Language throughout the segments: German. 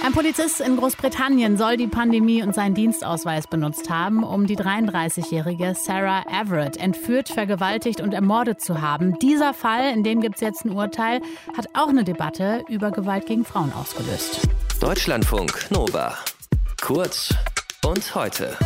Ein Polizist in Großbritannien soll die Pandemie und seinen Dienstausweis benutzt haben, um die 33-jährige Sarah Everett entführt, vergewaltigt und ermordet zu haben. Dieser Fall, in dem gibt es jetzt ein Urteil, hat auch eine Debatte über Gewalt gegen Frauen ausgelöst. Deutschlandfunk Nova. Kurz und heute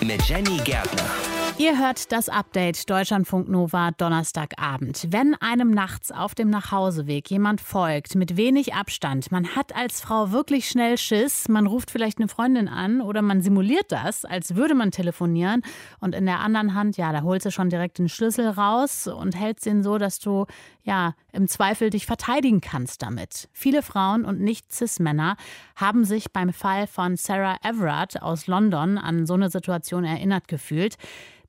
mit Jenny Gärtner. Ihr hört das Update Deutschlandfunk Nova Donnerstagabend. Wenn einem nachts auf dem Nachhauseweg jemand folgt mit wenig Abstand, man hat als Frau wirklich schnell Schiss, man ruft vielleicht eine Freundin an oder man simuliert das, als würde man telefonieren und in der anderen Hand, ja, da holst du schon direkt den Schlüssel raus und hältst ihn so, dass du ja im Zweifel dich verteidigen kannst damit. Viele Frauen und nicht Cis-Männer haben sich beim Fall von Sarah Everard aus London an so eine Situation erinnert gefühlt.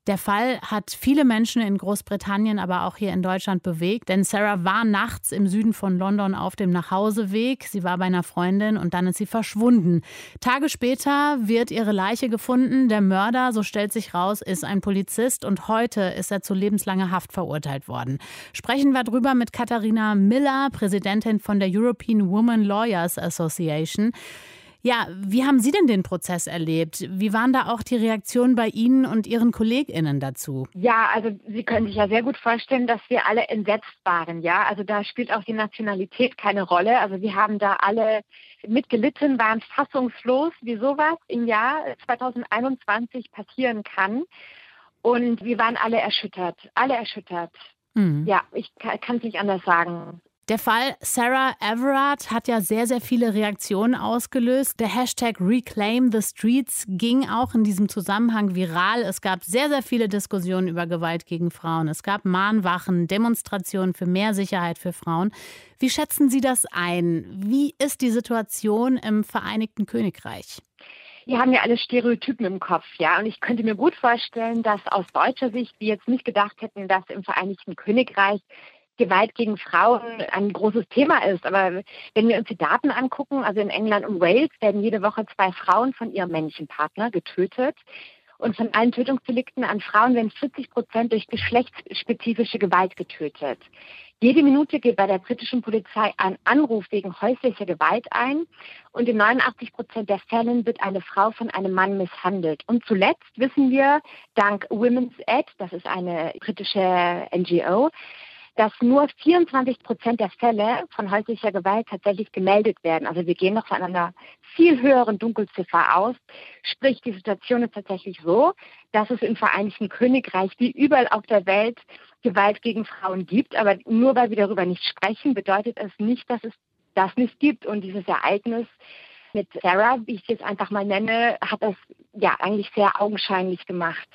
Der Fall hat viele Menschen in Großbritannien, aber auch hier in Deutschland bewegt, denn Sarah war nachts im Süden von London auf dem Nachhauseweg. Sie war bei einer Freundin und dann ist sie verschwunden. Tage später wird ihre Leiche gefunden. Der Mörder, so stellt sich raus, ist ein Polizist und heute ist er zu lebenslanger Haft verurteilt worden. Sprechen wir drüber mit Katharina Miller, Präsidentin von der European Women Lawyers Association. Ja, wie haben Sie denn den Prozess erlebt? Wie waren da auch die Reaktionen bei Ihnen und Ihren KollegInnen dazu? Ja, also Sie können sich ja sehr gut vorstellen, dass wir alle entsetzt waren. Ja, also da spielt auch die Nationalität keine Rolle. Also wir haben da alle mitgelitten, waren fassungslos, wie sowas im Jahr 2021 passieren kann. Und wir waren alle erschüttert, alle erschüttert. Mhm. Ja, ich kann es nicht anders sagen. Der Fall Sarah Everard hat ja sehr, sehr viele Reaktionen ausgelöst. Der Hashtag Reclaim the Streets ging auch in diesem Zusammenhang viral. Es gab sehr, sehr viele Diskussionen über Gewalt gegen Frauen. Es gab Mahnwachen, Demonstrationen für mehr Sicherheit für Frauen. Wie schätzen Sie das ein? Wie ist die Situation im Vereinigten Königreich? Wir haben ja alle Stereotypen im Kopf, ja. Und ich könnte mir gut vorstellen, dass aus deutscher Sicht wir jetzt nicht gedacht hätten, dass im Vereinigten Königreich Gewalt gegen Frauen ein großes Thema ist. Aber wenn wir uns die Daten angucken, also in England und Wales werden jede Woche zwei Frauen von ihrem männlichen Partner getötet. Und von allen Tötungsdelikten an Frauen werden 40 Prozent durch geschlechtsspezifische Gewalt getötet. Jede Minute geht bei der britischen Polizei ein Anruf wegen häuslicher Gewalt ein und in 89 Prozent der Fällen wird eine Frau von einem Mann misshandelt. Und zuletzt wissen wir, dank Women's Aid, das ist eine britische NGO, dass nur 24 Prozent der Fälle von häuslicher Gewalt tatsächlich gemeldet werden. Also wir gehen noch von einer viel höheren Dunkelziffer aus. Sprich, die Situation ist tatsächlich so, dass es im Vereinigten Königreich wie überall auf der Welt Gewalt gegen Frauen gibt. Aber nur weil wir darüber nicht sprechen, bedeutet es nicht, dass es das nicht gibt. Und dieses Ereignis mit Sarah, wie ich es jetzt einfach mal nenne, hat das ja eigentlich sehr augenscheinlich gemacht.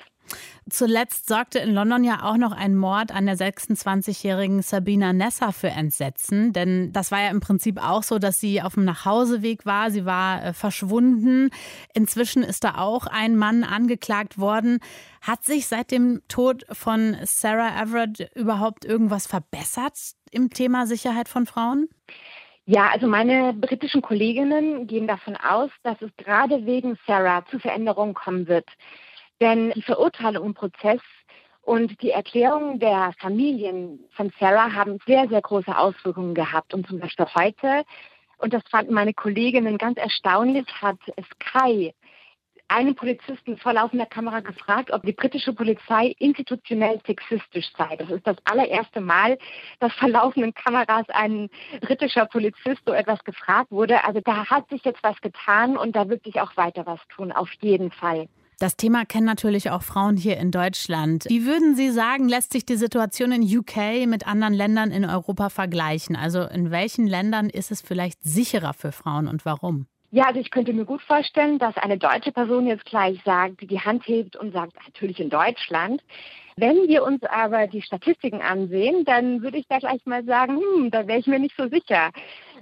Zuletzt sorgte in London ja auch noch ein Mord an der 26-jährigen Sabina Nessa für Entsetzen. Denn das war ja im Prinzip auch so, dass sie auf dem Nachhauseweg war. Sie war äh, verschwunden. Inzwischen ist da auch ein Mann angeklagt worden. Hat sich seit dem Tod von Sarah Everett überhaupt irgendwas verbessert im Thema Sicherheit von Frauen? Ja, also meine britischen Kolleginnen gehen davon aus, dass es gerade wegen Sarah zu Veränderungen kommen wird. Denn die Verurteilung im Prozess und die Erklärungen der Familien von Sarah haben sehr, sehr große Auswirkungen gehabt. Und zum Beispiel heute, und das fanden meine Kolleginnen ganz erstaunlich, hat Sky einen Polizisten vor laufender Kamera gefragt, ob die britische Polizei institutionell sexistisch sei. Das ist das allererste Mal, dass vor laufenden Kameras ein britischer Polizist so etwas gefragt wurde. Also da hat sich jetzt was getan und da wird sich auch weiter was tun, auf jeden Fall. Das Thema kennen natürlich auch Frauen hier in Deutschland. Wie würden Sie sagen, lässt sich die Situation in UK mit anderen Ländern in Europa vergleichen? Also in welchen Ländern ist es vielleicht sicherer für Frauen und warum? Ja, also ich könnte mir gut vorstellen, dass eine deutsche Person jetzt gleich sagt, die Hand hebt und sagt, natürlich in Deutschland. Wenn wir uns aber die Statistiken ansehen, dann würde ich da gleich mal sagen, hm, da wäre ich mir nicht so sicher.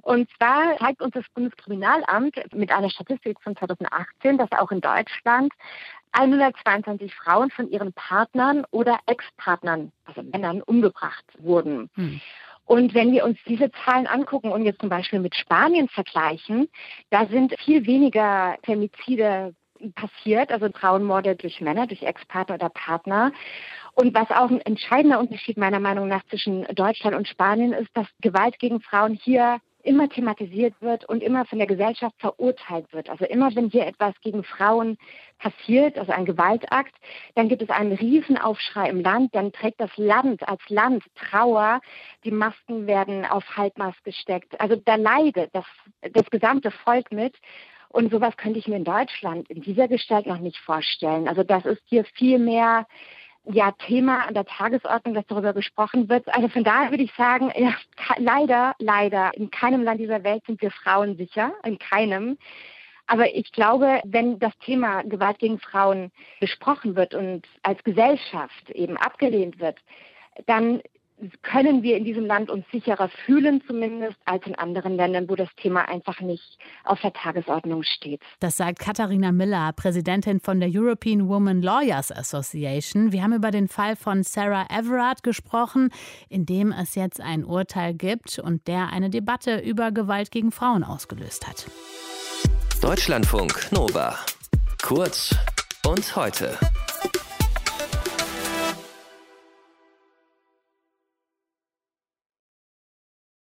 Und zwar zeigt uns das Bundeskriminalamt mit einer Statistik von 2018, dass auch in Deutschland 122 Frauen von ihren Partnern oder Ex-Partnern, also Männern, umgebracht wurden. Hm. Und wenn wir uns diese Zahlen angucken und jetzt zum Beispiel mit Spanien vergleichen, da sind viel weniger Femizide passiert, also Frauenmorde durch Männer, durch Ex-Partner oder Partner. Und was auch ein entscheidender Unterschied meiner Meinung nach zwischen Deutschland und Spanien ist, dass Gewalt gegen Frauen hier immer thematisiert wird und immer von der Gesellschaft verurteilt wird. Also immer, wenn hier etwas gegen Frauen passiert, also ein Gewaltakt, dann gibt es einen Riesenaufschrei im Land, dann trägt das Land als Land Trauer, die Masken werden auf Halbmast gesteckt. Also da leidet das, das gesamte Volk mit. Und sowas könnte ich mir in Deutschland in dieser Gestalt noch nicht vorstellen. Also das ist hier viel mehr ja, Thema an der Tagesordnung, dass darüber gesprochen wird. Also von daher würde ich sagen, ja, leider, leider, in keinem Land dieser Welt sind wir Frauen sicher, in keinem. Aber ich glaube, wenn das Thema Gewalt gegen Frauen besprochen wird und als Gesellschaft eben abgelehnt wird, dann können wir in diesem Land uns sicherer fühlen, zumindest als in anderen Ländern, wo das Thema einfach nicht auf der Tagesordnung steht. Das sagt Katharina Miller, Präsidentin von der European Women Lawyers Association. Wir haben über den Fall von Sarah Everard gesprochen, in dem es jetzt ein Urteil gibt und der eine Debatte über Gewalt gegen Frauen ausgelöst hat. Deutschlandfunk Nova. Kurz und heute.